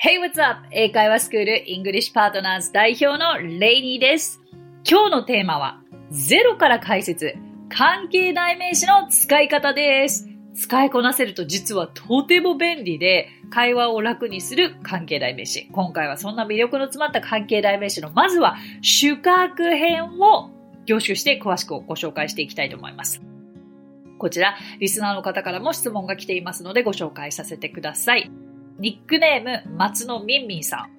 Hey, what's up? 英会話スクールイングリッシュパートナーズ代表のレイニーです。今日のテーマは、ゼロから解説、関係代名詞の使い方です。使いこなせると実はとても便利で、会話を楽にする関係代名詞。今回はそんな魅力の詰まった関係代名詞の、まずは主格編を凝縮して詳しくご紹介していきたいと思います。こちら、リスナーの方からも質問が来ていますのでご紹介させてください。ニックネーム、松野みんみんさん。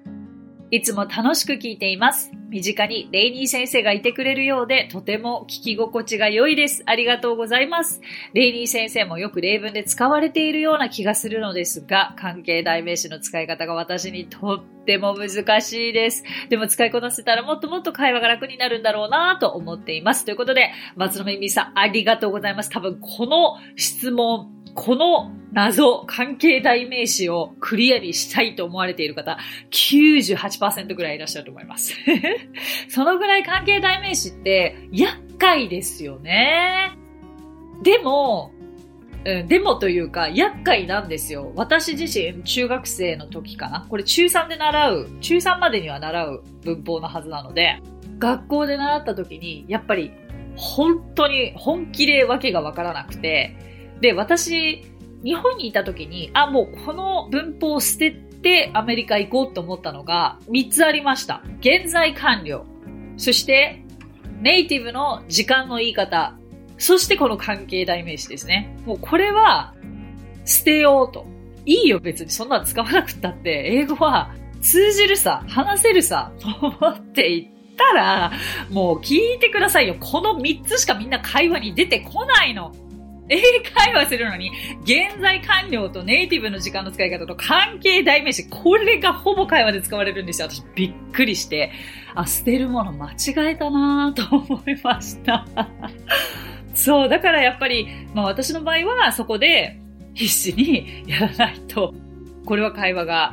いつも楽しく聞いています。身近にレイニー先生がいてくれるようで、とても聞き心地が良いです。ありがとうございます。レイニー先生もよく例文で使われているような気がするのですが、関係代名詞の使い方が私にとっても難しいです。でも使いこなせたらもっともっと会話が楽になるんだろうなと思っています。ということで、松野めみさん、ありがとうございます。多分この質問、この謎、関係代名詞をクリアにしたいと思われている方、98%ぐらいいらっしゃると思います。そのぐらい関係代名詞って厄介ですよね。でも、うん、でもというか、厄介なんですよ。私自身、中学生の時かな。これ中3で習う、中3までには習う文法のはずなので、学校で習った時に、やっぱり、本当に本気でわけがわからなくて、で、私、日本にいた時に、あ、もうこの文法を捨ててアメリカ行こうと思ったのが3つありました。現在完了。そして、ネイティブの時間の言い方。そしてこの関係代名詞ですね。もうこれは捨てようと。いいよ別にそんなの使わなくったって、英語は通じるさ、話せるさ、と思って言ったら、もう聞いてくださいよ。この3つしかみんな会話に出てこないの。英会話するのに、現在完了とネイティブの時間の使い方と関係代名詞、これがほぼ会話で使われるんですよ。私びっくりして、あ、捨てるもの間違えたなと思いました。そう、だからやっぱり、まあ私の場合はそこで必死にやらないと、これは会話が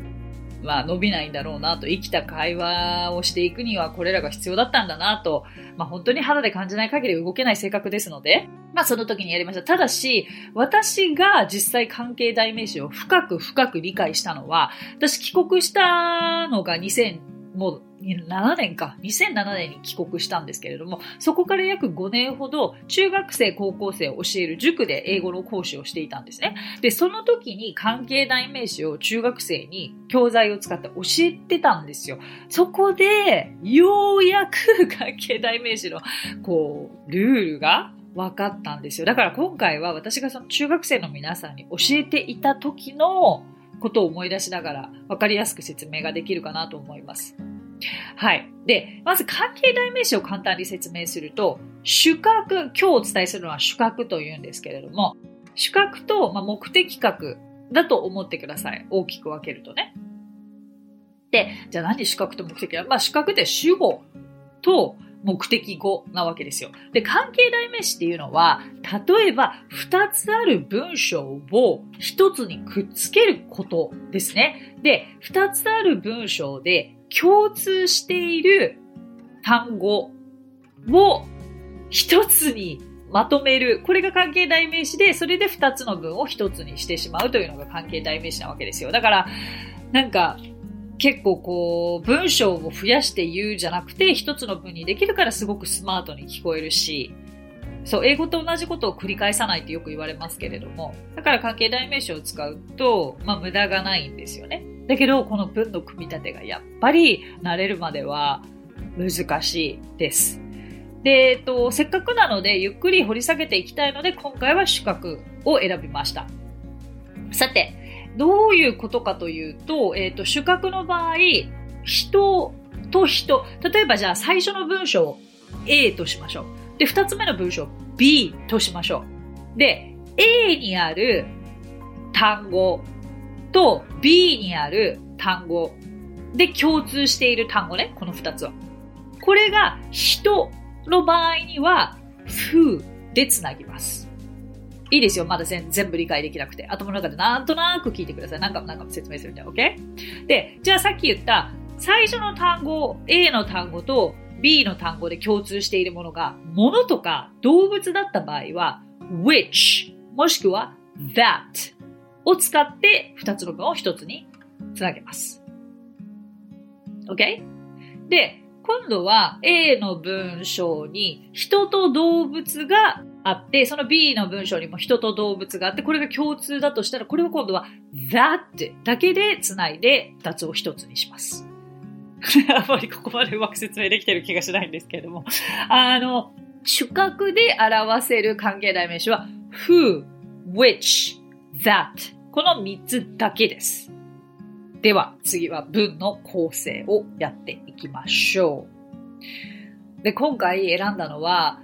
まあ伸びないんだろうなと、生きた会話をしていくにはこれらが必要だったんだなと、まあ本当に肌で感じない限り動けない性格ですので、まあその時にやりました。ただし、私が実際関係代名詞を深く深く理解したのは、私帰国したのが2000、もう7年か、2007年に帰国したんですけれども、そこから約5年ほど中学生、高校生を教える塾で英語の講師をしていたんですね。で、その時に関係代名詞を中学生に教材を使って教えてたんですよ。そこで、ようやく関係代名詞の、こう、ルールが分かったんですよ。だから今回は私がその中学生の皆さんに教えていた時のことを思い出しながら分かりやすく説明ができるかなと思います。はい。で、まず関係代名詞を簡単に説明すると、主格、今日お伝えするのは主格というんですけれども、主格と、目的格だと思ってください。大きく分けるとね。で、じゃあ何主格と目的まあ主格って主語と目的語なわけですよ。で、関係代名詞っていうのは、例えば二つある文章を一つにくっつけることですね。で、二つある文章で共通している単語を一つにまとめる。これが関係代名詞で、それで二つの文を一つにしてしまうというのが関係代名詞なわけですよ。だから、なんか、結構こう、文章を増やして言うじゃなくて、一つの文にできるからすごくスマートに聞こえるし、そう、英語と同じことを繰り返さないってよく言われますけれども、だから関係代名詞を使うと、まあ無駄がないんですよね。だけど、この文の組み立てがやっぱり慣れるまでは難しいです。で、えっと、せっかくなので、ゆっくり掘り下げていきたいので、今回は主格を選びました。さて、どういうことかというと、えっと、主格の場合、人と人、例えばじゃあ最初の文章を A としましょう。で、二つ目の文章を B としましょう。で、A にある単語と B にある単語で共通している単語ね、この二つは。これが人の場合には who でつなぎます。いいですよ。まだ全全部理解できなくて。頭の中でなんとなく聞いてください。何かも何かも説明するんだよ。OK? で、じゃあさっき言った最初の単語、A の単語と B の単語で共通しているものが、物とか動物だった場合は、which もしくは that を使って2つの文を1つにつなげます。OK? で、今度は A の文章に人と動物があって、その B の文章にも人と動物があって、これが共通だとしたら、これは今度は that だけで繋いで2つを1つにします。あまりここまでうまく説明できてる気がしないんですけれども。あの、主格で表せる関係代名詞は who, which, that この3つだけです。では次は文の構成をやっていきましょう。で、今回選んだのは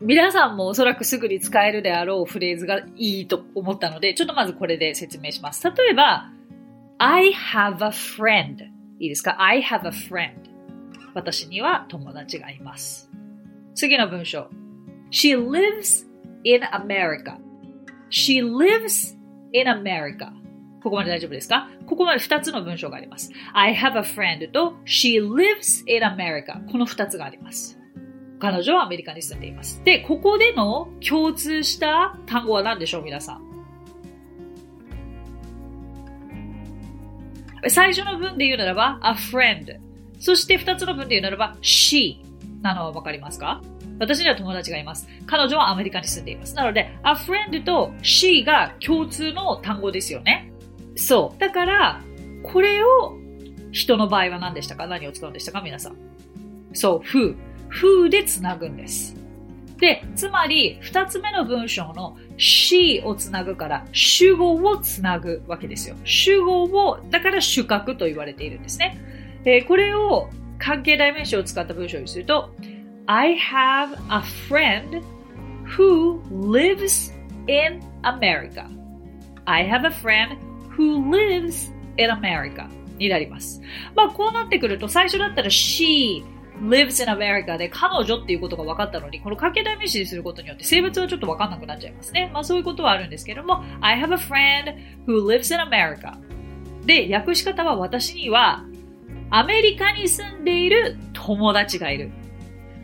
皆さんもおそらくすぐに使えるであろうフレーズがいいと思ったので、ちょっとまずこれで説明します。例えば、I have a friend いいですか ?I have a friend 私には友達がいます。次の文章。She lives in America. She lives in America. ここまで大丈夫ですか？ここまで2つの文章があります。I have a friend と She lives in America この2つがあります。彼女はアメリカに住んでいます。で、ここでの共通した単語は何でしょう皆さん？最初の文で言うならば、a friend。そして二つの文で言うならば、she なのはわかりますか？私には友達がいます。彼女はアメリカに住んでいます。なので、a friend と she が共通の単語ですよね。そう。だから、これを人の場合は何でしたか？何を使うんでしたか？皆さん。そう、who。Who でつなぐんです。で、つまり、二つ目の文章の she をつなぐから主語をつなぐわけですよ。主語を、だから主格と言われているんですね。えー、これを関係代名詞を使った文章にすると、I have a friend who lives in America. I have a friend who lives in America になります。まあ、こうなってくると、最初だったら she lives in America で彼女っていうことが分かったのに、この掛け代名詞にすることによって性別はちょっと分かんなくなっちゃいますね。まあそういうことはあるんですけども、I have a friend who lives in America で、訳し方は私にはアメリカに住んでいる友達がいる。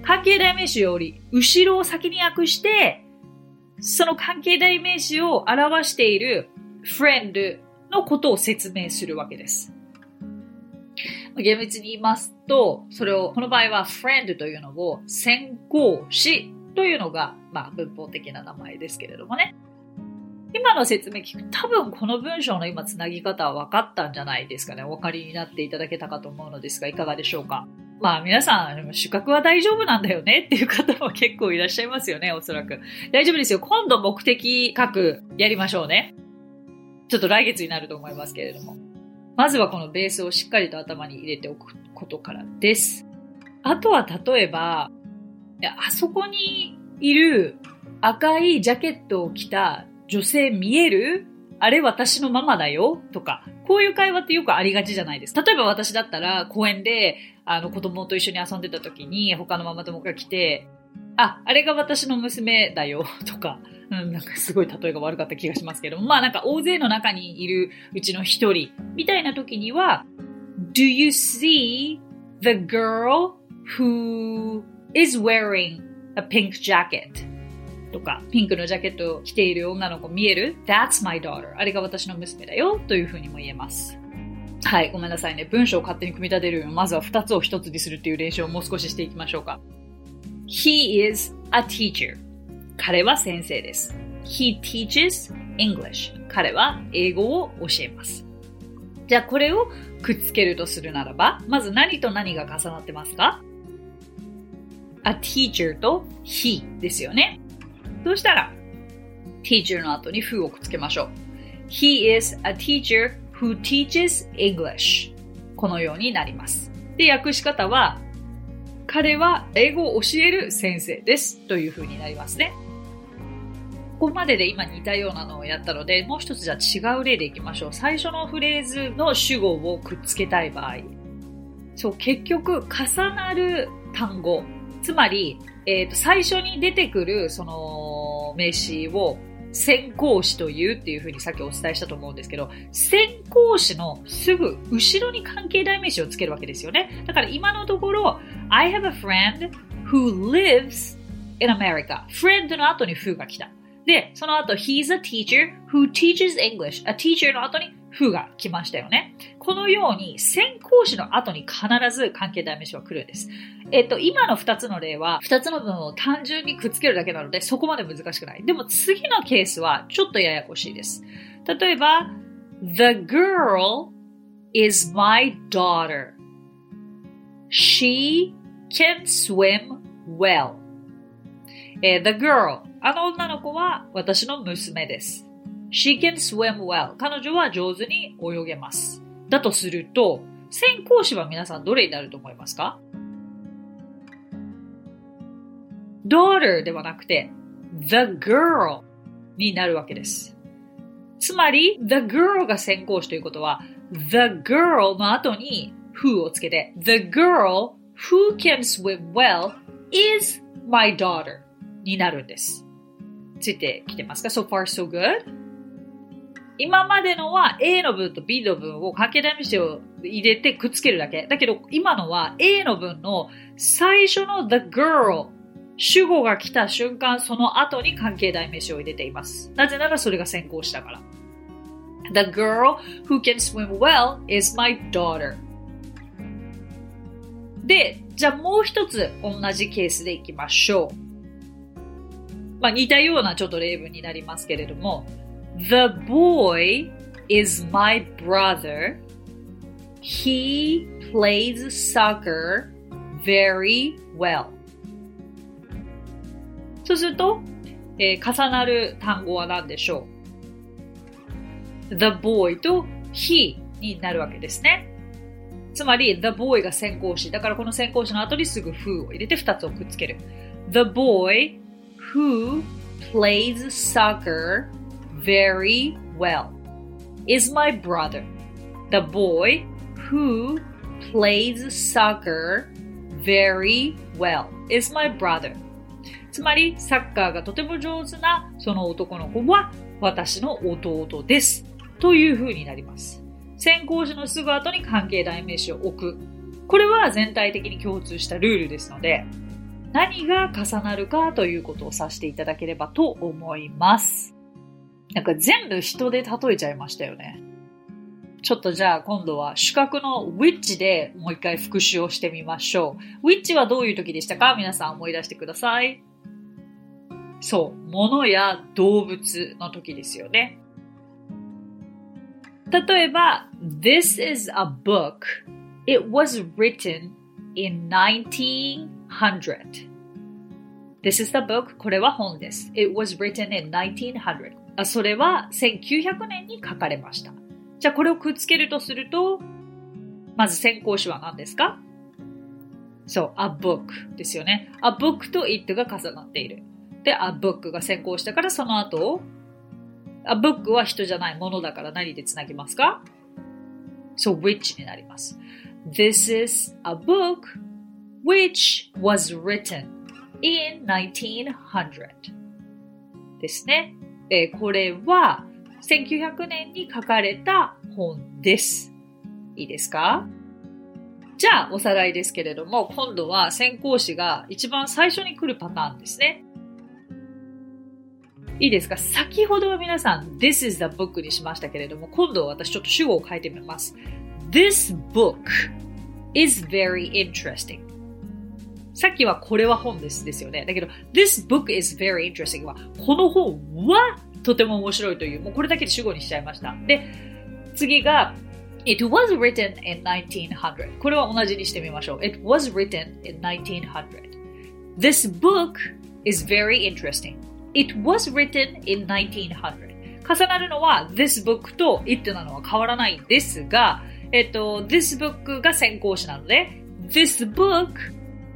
関係代名詞より後ろを先に訳して、その関係代名詞を表している friend のことを説明するわけです。厳密に言いますと、それを、この場合は friend というのを先行詞というのが、まあ文法的な名前ですけれどもね。今の説明聞く多分この文章の今つなぎ方は分かったんじゃないですかね。お分かりになっていただけたかと思うのですが、いかがでしょうかまあ皆さん、主格は大丈夫なんだよねっていう方も結構いらっしゃいますよね、おそらく。大丈夫ですよ。今度目的書くやりましょうね。ちょっと来月になると思いますけれども。まずはこのベースをしっかりと頭に入れておくことからです。あとは例えば、あそこにいる赤いジャケットを着た女性見える？あれ私のママだよ？とか、こういう会話ってよくありがちじゃないです。例えば私だったら公園であの子供と一緒に遊んでた時に他のママ友が来て、あ、あれが私の娘だよ？とか、うん、なんかすごい例えが悪かった気がしますけども、まあなんか大勢の中にいるうちの一人みたいな時には、Do you see the girl who is wearing a pink jacket? とか、ピンクのジャケットを着ている女の子見える ?That's my daughter. あれが私の娘だよというふうにも言えます。はい、ごめんなさいね。文章を勝手に組み立てるよまずは2つを1つにするっていう練習をもう少ししていきましょうか。He is a teacher. 彼は先生です。He teaches English. 彼は英語を教えます。じゃあこれをくっつけるとするならば、まず何と何が重なってますか ?a teacher と he ですよね。そしたら、teacher の後に who をくっつけましょう。He is a teacher who teaches English. このようになります。で、訳し方は、彼は英語を教える先生ですという風になりますね。ここまでで今似たようなのをやったので、もう一つじゃ違う例でいきましょう。最初のフレーズの主語をくっつけたい場合。そう、結局、重なる単語。つまり、えっ、ー、と、最初に出てくる、その、名詞を先行詞というっていうふうにさっきお伝えしたと思うんですけど、先行詞のすぐ後ろに関係代名詞をつけるわけですよね。だから今のところ、I have a friend who lives in America. friend の後に who が来た。で、その後、he's a teacher who teaches English. a teacher の後に who が来ましたよね。このように先行詞の後に必ず関係代名詞は来るんです。えっと、今の2つの例は、2つの文を単純にくっつけるだけなので、そこまで難しくない。でも次のケースはちょっとややこしいです。例えば、The girl is my daughter. She can swim well. え the girl あの女の子は私の娘です。She can swim well. 彼女は上手に泳げます。だとすると、先行詞は皆さんどれになると思いますか？daughter ではなくて the girl になるわけです。つまり the girl が先行詞ということは the girl の後に who をつけて the girl who can swim well is my daughter になるんです。ついてきてますか ?so far so good? 今までのは A の文と B の文を関係代名詞を入れてくっつけるだけ。だけど今のは A の文の最初の the girl 主語が来た瞬間その後に関係代名詞を入れています。なぜならそれが先行したから。The girl who can swim well is my daughter. で、じゃあもう一つ同じケースでいきましょう。まあ、似たようなちょっと例文になりますけれども、The boy is my brother. He plays soccer very well. そうすると、えー、重なる単語は何でしょう ?the boy と he になるわけですね。つまり、the boy が先行詞。だからこの先行詞の後にすぐ who を入れて2つをくっつける。The boy who plays soccer very well is my brother. The boy who plays soccer very well is my brother. つまり、サッカーがとても上手なその男の子は私の弟です。という風になります。先行詞のすぐ後に関係代名詞を置く。これは全体的に共通したルールですので、何が重なるかということを指していただければと思います。なんか全部人で例えちゃいましたよね。ちょっとじゃあ今度は主角の which でもう一回復習をしてみましょう。which はどういう時でしたか？皆さん思い出してください。そう、物や動物の時ですよね。例えば、This is a book. It was written in 19 1900 This is the book これは本です It was written in 1900あそれは1900年に書かれましたじゃあこれをくっつけるとするとまず先行詞は何ですか？そう、a book ですよね。a book と it が重なっている。で、a book が先行したからその後、a book は人じゃないものだから何でつなぎますか？そう、which になります。This is a book which was written in 1900ですね。えー、これは1900年に書かれた本です。いいですか？じゃあ、おさらいですけれども、今度は先行詞が一番最初に来るパターンですね。いいですか？先ほどは皆さん、This is the book にしましたけれども、今度は私ちょっと主語を変えてみます。This book is very interesting. さっきはこれは本ですですよね。だけど、this book is very interesting は、この本はとても面白いという、もうこれだけで主語にしちゃいました。で、次が、It was written in 1900. これは同じにしてみましょう。It was written in 1900. This book is very interesting. It was written in 1900. 重なるのは this book と it なのは変わらないんですが、えっと、this book が先行詞なので、this book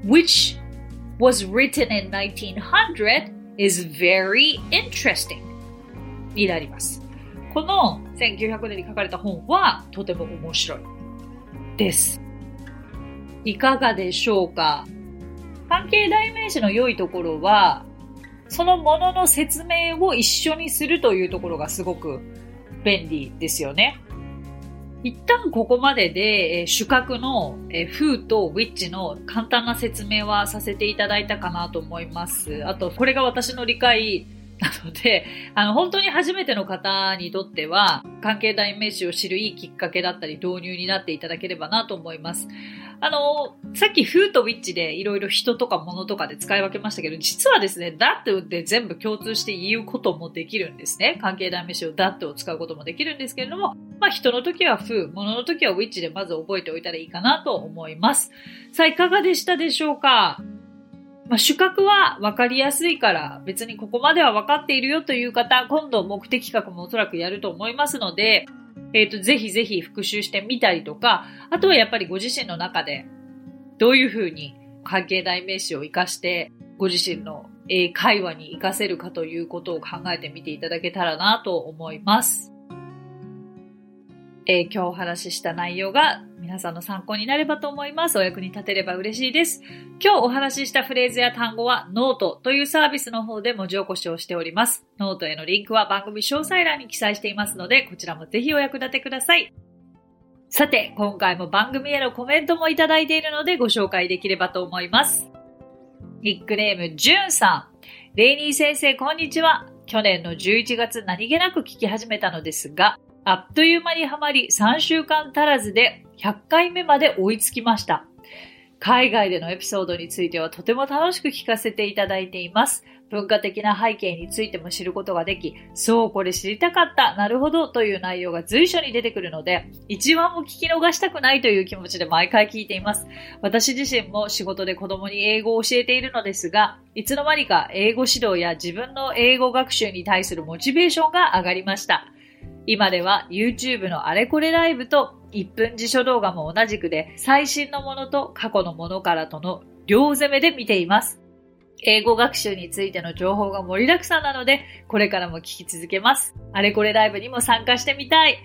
which was written in 1900 is very interesting になります。この1900年に書かれた本はとても面白いです。いかがでしょうか？関係代名詞の良いところは、そのものの説明を一緒にするというところがすごく便利ですよね。一旦ここまでで、えー、主格の、えー、フーとウィッチの簡単な説明はさせていただいたかなと思います。あと、これが私の理解なので、あの、本当に初めての方にとっては、関係代名詞を知るいいきっかけだったり、導入になっていただければなと思います。あの、さっき who と which でいろいろ人とか物とかで使い分けましたけど、実はですね、that で全部共通して言うこともできるんですね。関係代名詞を that を使うこともできるんですけれども、まあ人の時は who、物の時は which でまず覚えておいたらいいかなと思います。さあ、いかがでしたでしょうか？まあ、主格は分かりやすいから別にここまでは分かっているよという方、今度目的企画もおそらくやると思いますので、えっ、ー、と、ぜひぜひ復習してみたりとか、あとはやっぱりご自身の中でどういうふうに関係代名詞を活かしてご自身の英会話に活かせるかということを考えてみていただけたらなと思います。えー、今日お話しした内容が皆さんの参考になればと思います。お役に立てれば嬉しいです。今日お話ししたフレーズや単語はノートというサービスの方で文字起こしをしております。ノートへのリンクは番組詳細欄に記載していますので、こちらもぜひお役立てください。さて、今回も番組へのコメントもいただいているのでご紹介できればと思います。ニックネーム、ジュンさん。レイニー先生、こんにちは。去年の11月何気なく聞き始めたのですが、あっという間にはまり3週間足らずで100回目まで追いつきました。海外でのエピソードについてはとても楽しく聞かせていただいています。文化的な背景についても知ることができ、そう、これ知りたかった、なるほどという内容が随所に出てくるので、一話も聞き逃したくないという気持ちで毎回聞いています。私自身も仕事で子供に英語を教えているのですが、いつの間にか英語指導や自分の英語学習に対するモチベーションが上がりました。今では YouTube のあれこれライブと1分辞書動画も同じくで最新のものと過去のものからとの両攻めで見ています。英語学習についての情報が盛りだくさんなので、これからも聞き続けます。あれこれライブにも参加してみたい。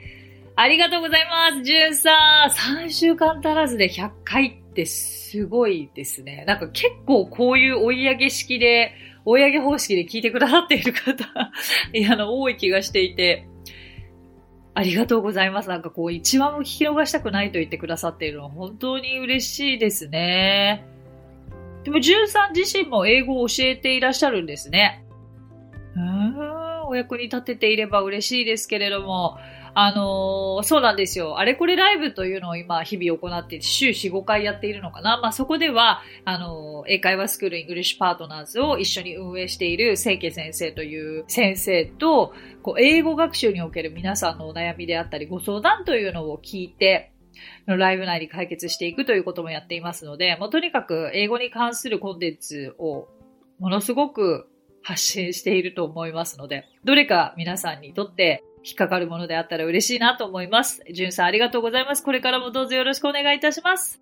ありがとうございます。じゅんさん。3週間足らずで100回ってすごいですね。なんか結構こういう追い上げ式で、追い上げ方式で聞いてくださっている方、いや、あの、多い気がしていて、ありがとうございます。なんかこう、一話も聞き逃したくないと言ってくださっているのは本当に嬉しいですね。でも、ジュンさん自身も英語を教えていらっしゃるんですね。うーん、お役に立てていれば嬉しいですけれども、あのー、そうなんですよ。あれこれライブというのを今日々行って週4、5回やっているのかな。まあ、そこでは、あのー、英会話スクールイングリッシュパートナーズを一緒に運営している清家先生という先生と、こう、英語学習における皆さんのお悩みであったり、ご相談というのを聞いて、ライブ内に解決していくということもやっていますので、もうとにかく英語に関するコンテンツをものすごく発信していると思いますので、どれか皆さんにとって引っかかるものであったら嬉しいなと思います。じゅんさんありがとうございます。これからもどうぞよろしくお願いいたします。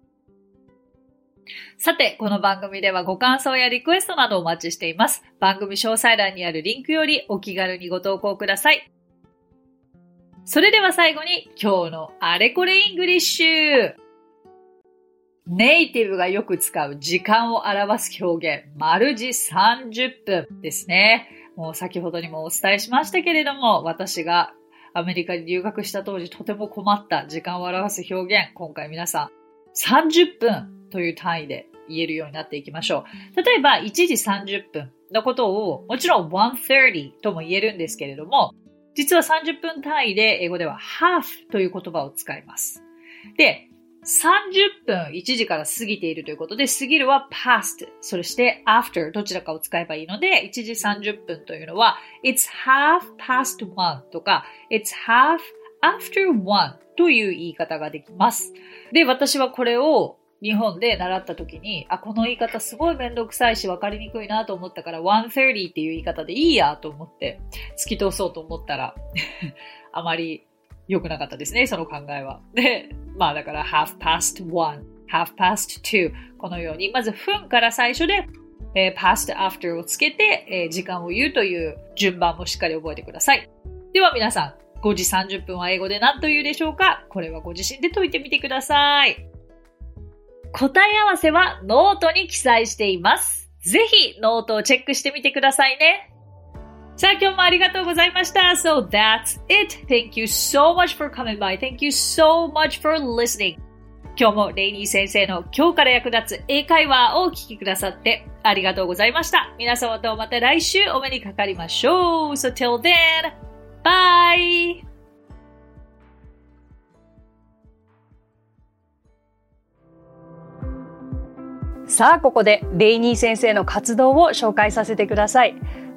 さて、この番組ではご感想やリクエストなどお待ちしています。番組詳細欄にあるリンクよりお気軽にご投稿ください。それでは最後に今日のあれこれイングリッシュネイティブがよく使う時間を表す表現、丸字30分ですね。もう先ほどにもお伝えしましたけれども、私がアメリカに留学した当時とても困った時間を表す表現、今回皆さん30分という単位で言えるようになっていきましょう。例えば1時30分のことをもちろん130とも言えるんですけれども、実は30分単位で英語では half という言葉を使います。で、30分1時から過ぎているということで、過ぎるは past、そして after どちらかを使えばいいので、1時30分というのは it's half past one とか it's half after one という言い方ができます。で、私はこれを日本で習った時に、あ、この言い方すごいめんどくさいし分かりにくいなと思ったから、130っていう言い方でいいやと思って突き通そうと思ったら あまり良くなかったですね、その考えは。で、まあだから half past one, half past two このように、まず分から最初で、えー、past after をつけて、えー、時間を言うという順番もしっかり覚えてください。では皆さん、5時30分は英語で何と言うでしょうか？これはご自身で解いてみてください。答え合わせはノートに記載しています。ぜひノートをチェックしてみてくださいね。さあ、今日もありがとうございました。So that's it. Thank you so much for coming by. Thank you so much for listening. 今日もレイニー先生の今日から役立つ英会話をお聞きくださってありがとうございました。皆様とまた来週お目にかかりましょう。So till then, bye! さあ、ここでレイニー先生の活動を紹介させてください。